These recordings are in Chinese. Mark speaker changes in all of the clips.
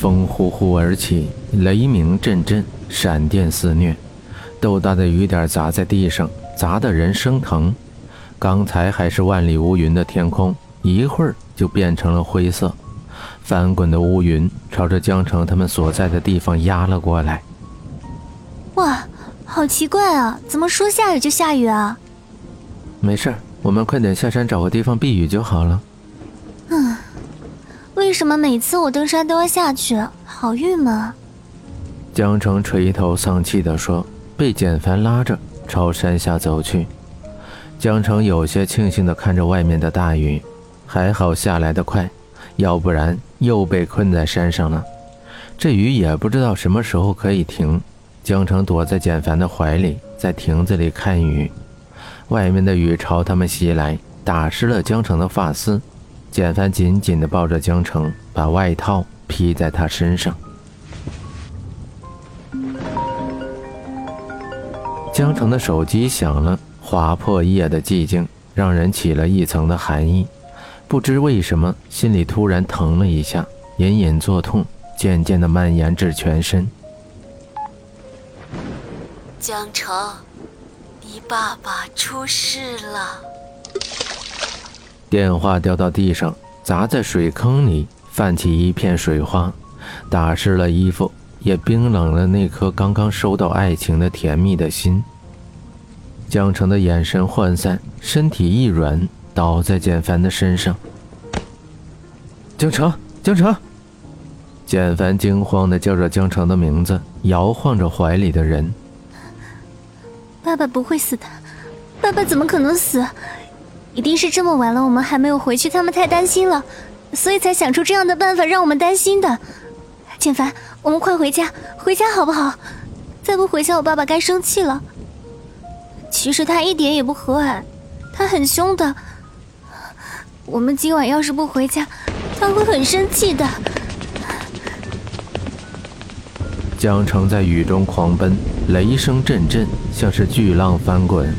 Speaker 1: 风呼呼而起，雷鸣阵阵，闪电肆虐，豆大的雨点砸在地上，砸得人生疼。刚才还是万里无云的天空，一会儿就变成了灰色。翻滚的乌云朝着江城他们所在的地方压了过来。
Speaker 2: 哇，好奇怪啊！怎么说下雨就下雨啊？
Speaker 1: 没事，我们快点下山找个地方避雨就好了。
Speaker 2: 为什么每次我登山都要下去？好郁闷。
Speaker 1: 江城垂头丧气地说，被简凡拉着朝山下走去。江城有些庆幸地看着外面的大雨，还好下来的快，要不然又被困在山上了。这雨也不知道什么时候可以停。江城躲在简凡的怀里，在亭子里看雨。外面的雨朝他们袭来，打湿了江城的发丝。简凡紧紧地抱着江城，把外套披在他身上。江城的手机响了，划破夜的寂静，让人起了一层的寒意。不知为什么，心里突然疼了一下，隐隐作痛，渐渐地蔓延至全身。
Speaker 3: 江城，你爸爸出事了。
Speaker 1: 电话掉到地上，砸在水坑里，泛起一片水花，打湿了衣服，也冰冷了那颗刚刚收到爱情的甜蜜的心。江城的眼神涣散，身体一软，倒在简凡的身上。江城，江城！简凡惊慌地叫着江城的名字，摇晃着怀里的人。
Speaker 2: 爸爸不会死的，爸爸怎么可能死？一定是这么晚了，我们还没有回去，他们太担心了，所以才想出这样的办法让我们担心的。简凡，我们快回家，回家好不好？再不回家，我爸爸该生气了。其实他一点也不和蔼，他很凶的。我们今晚要是不回家，他会很生气的。
Speaker 1: 江城在雨中狂奔，雷声阵阵，像是巨浪翻滚。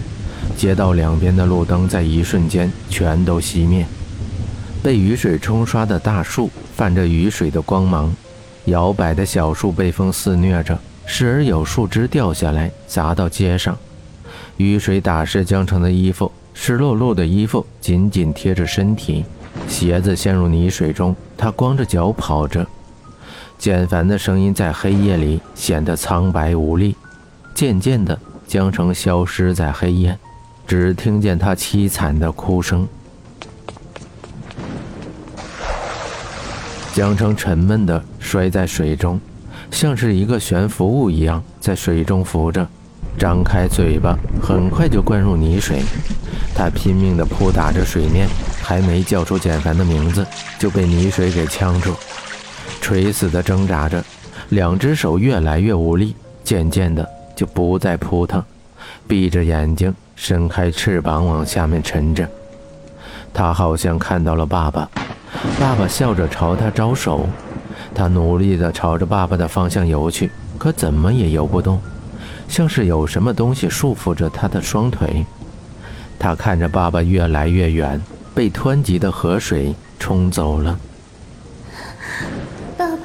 Speaker 1: 街道两边的路灯在一瞬间全都熄灭，被雨水冲刷的大树泛着雨水的光芒，摇摆的小树被风肆虐着，时而有树枝掉下来砸到街上。雨水打湿江城的衣服，湿漉漉的衣服紧紧贴着身体，鞋子陷入泥水中，他光着脚跑着。简凡的声音在黑夜里显得苍白无力，渐渐的，江城消失在黑夜。只听见他凄惨的哭声。江城沉闷地摔在水中，像是一个悬浮物一样在水中浮着，张开嘴巴，很快就灌入泥水。他拼命地扑打着水面，还没叫出简凡的名字，就被泥水给呛住，垂死地挣扎着，两只手越来越无力，渐渐的就不再扑腾，闭着眼睛。伸开翅膀往下面沉着，他好像看到了爸爸，爸爸笑着朝他招手，他努力地朝着爸爸的方向游去，可怎么也游不动，像是有什么东西束缚着他的双腿。他看着爸爸越来越远，被湍急的河水冲走了。
Speaker 2: 爸爸，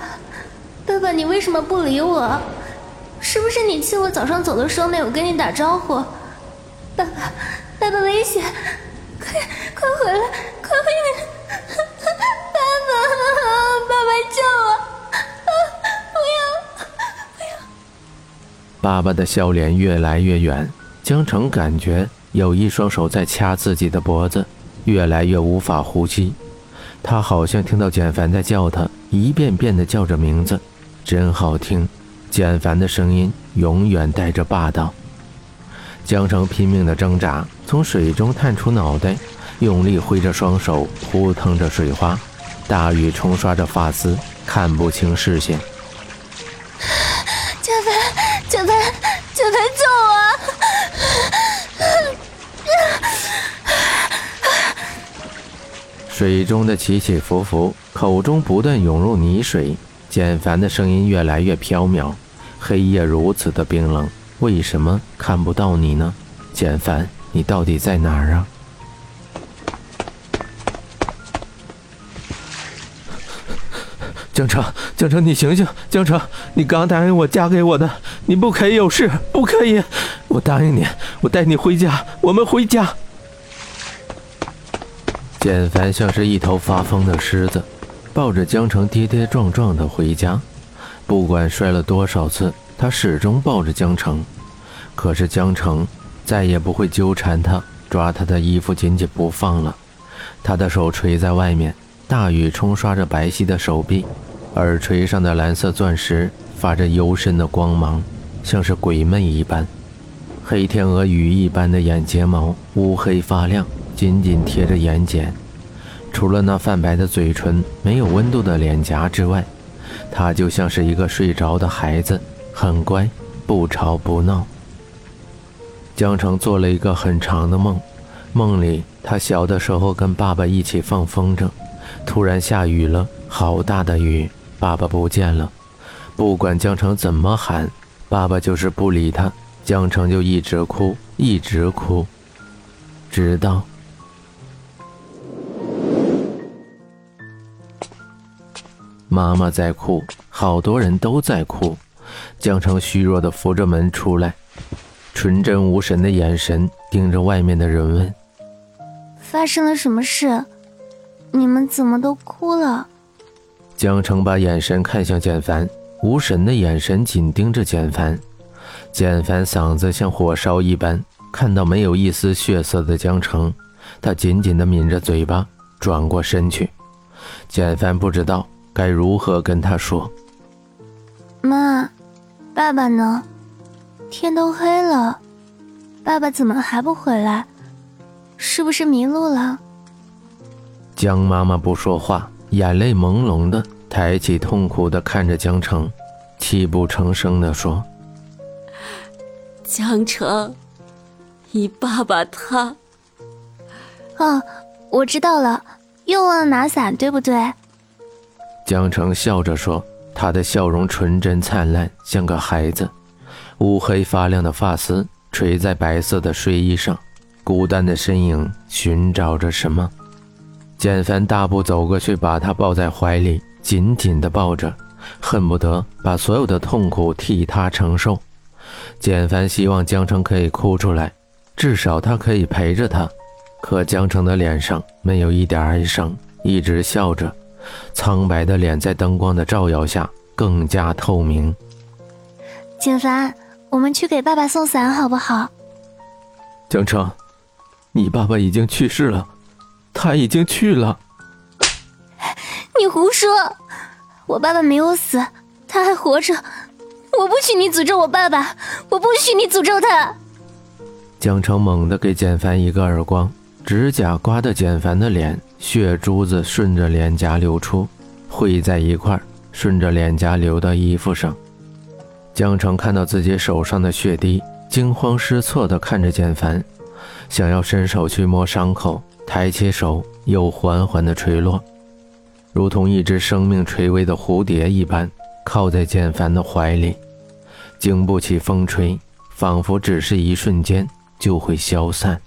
Speaker 2: 爸爸，你为什么不理我？是不是你气我早上走的时候没有跟你打招呼？爸爸，爸爸危险！快快回来，快回来！爸爸，爸爸救我！不要，不要！
Speaker 1: 爸爸的笑脸越来越远，江城感觉有一双手在掐自己的脖子，越来越无法呼吸。他好像听到简凡在叫他，一遍遍地叫着名字，真好听。简凡的声音永远带着霸道。江城拼命的挣扎，从水中探出脑袋，用力挥着双手，扑腾着水花，大雨冲刷着发丝，看不清视线。
Speaker 2: 简凡，简凡，简凡，救我！
Speaker 1: 水中的起起伏伏，口中不断涌入泥水，简凡的声音越来越飘渺。黑夜如此的冰冷。为什么看不到你呢，简凡？你到底在哪儿啊？江城，江城，你醒醒！江城，你刚答应我嫁给我的，你不可以有事，不可以！我答应你，我带你回家，我们回家。简凡像是一头发疯的狮子，抱着江城跌跌撞撞的回家。不管摔了多少次，他始终抱着江城。可是江城再也不会纠缠他，抓他的衣服紧紧不放了。他的手垂在外面，大雨冲刷着白皙的手臂。耳垂上的蓝色钻石发着幽深的光芒，像是鬼魅一般。黑天鹅羽一般的眼睫毛乌黑发亮，紧紧贴着眼睑。除了那泛白的嘴唇、没有温度的脸颊之外，他就像是一个睡着的孩子，很乖，不吵不闹。江城做了一个很长的梦，梦里他小的时候跟爸爸一起放风筝，突然下雨了，好大的雨。爸爸不见了，不管江城怎么喊，爸爸就是不理他。江城就一直哭，一直哭，直到妈妈在哭，好多人都在哭。江澄虚弱的扶着门出来，纯真无神的眼神盯着外面的人问：“
Speaker 2: 发生了什么事？你们怎么都哭了？”
Speaker 1: 江澄把眼神看向简凡，无神的眼神紧盯着简凡。简凡嗓子像火烧一般，看到没有一丝血色的江澄，他紧紧地抿着嘴巴，转过身去。简凡不知道该如何跟他说：“
Speaker 2: 妈，爸爸呢？天都黑了，爸爸怎么还不回来？是不是迷路了？”
Speaker 1: 江妈妈不说话。眼泪朦胧的抬起，痛苦的看着江城，泣不成声的说：“
Speaker 3: 江城，你爸爸他……
Speaker 2: 哦，我知道了，又忘了拿伞，对不对？”
Speaker 1: 江城笑着说，他的笑容纯真灿烂，像个孩子。乌黑发亮的发丝垂在白色的睡衣上，孤单的身影寻找着什么。简凡大步走过去，把他抱在怀里，紧紧地抱着，恨不得把所有的痛苦替他承受。简凡希望江城可以哭出来，至少他可以陪着他。可江城的脸上没有一点哀伤，一直笑着，苍白的脸在灯光的照耀下更加透明。
Speaker 2: 简凡，我们去给爸爸送伞好不好？
Speaker 1: 江澄，你爸爸已经去世了。他已经去了。
Speaker 2: 你胡说！我爸爸没有死，他还活着。我不许你诅咒我爸爸！我不许你诅咒他！
Speaker 1: 江澄猛地给简凡一个耳光，指甲刮得简凡的脸，血珠子顺着脸颊流出，汇在一块顺着脸颊流到衣服上。江城看到自己手上的血滴，惊慌失措地看着简凡，想要伸手去摸伤口。抬起手，又缓缓地垂落，如同一只生命垂危的蝴蝶一般，靠在简凡的怀里，经不起风吹，仿佛只是一瞬间就会消散。